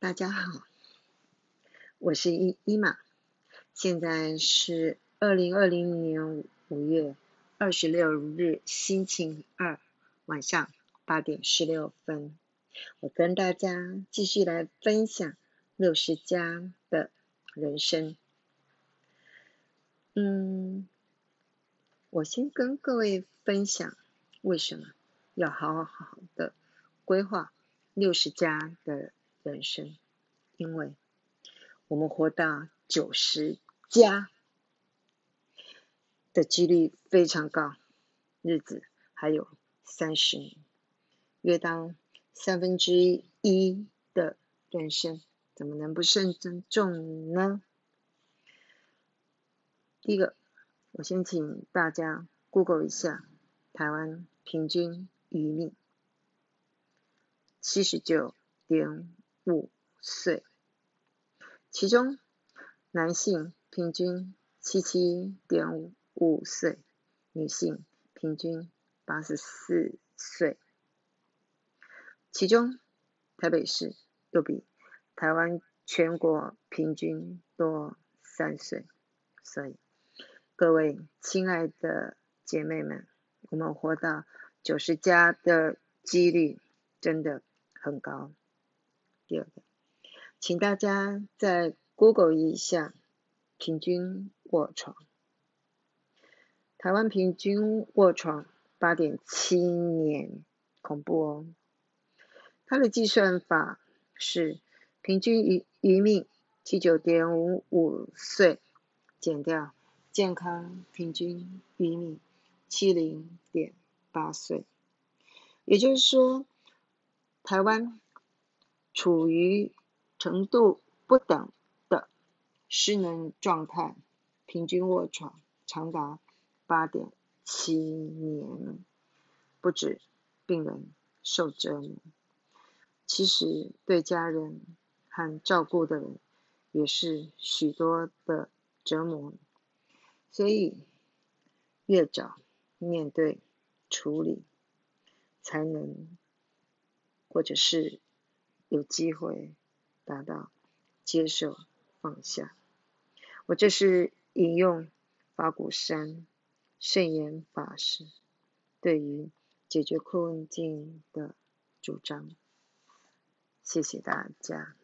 大家好，我是伊伊玛，现在是二零二零年五月二十六日星期二晚上八点十六分，我跟大家继续来分享六十加的人生。嗯，我先跟各位分享为什么要好好的规划六十加的。人生，因为我们活到九十加的几率非常高，日子还有三十年，约当三分之一的人生，怎么能不慎重呢？第一个，我先请大家 Google 一下台湾平均余命，七十九点。五岁，其中男性平均七七点五岁，女性平均八十四岁。其中台北市又比台湾全国平均多三岁，所以各位亲爱的姐妹们，我们活到九十加的几率真的很高。第二个，请大家在 Google 一下平均卧床。台湾平均卧床八点七年，恐怖哦。它的计算法是平均余余命七九点五五岁，减掉健康平均余命七零点八岁，也就是说，台湾。处于程度不等的失能状态，平均卧床长达八点七年，不止病人受折磨，其实对家人和照顾的人也是许多的折磨，所以越早面对处理，才能或者是。有机会达到接受放下。我这是引用法鼓山圣严法师对于解决困境的主张。谢谢大家。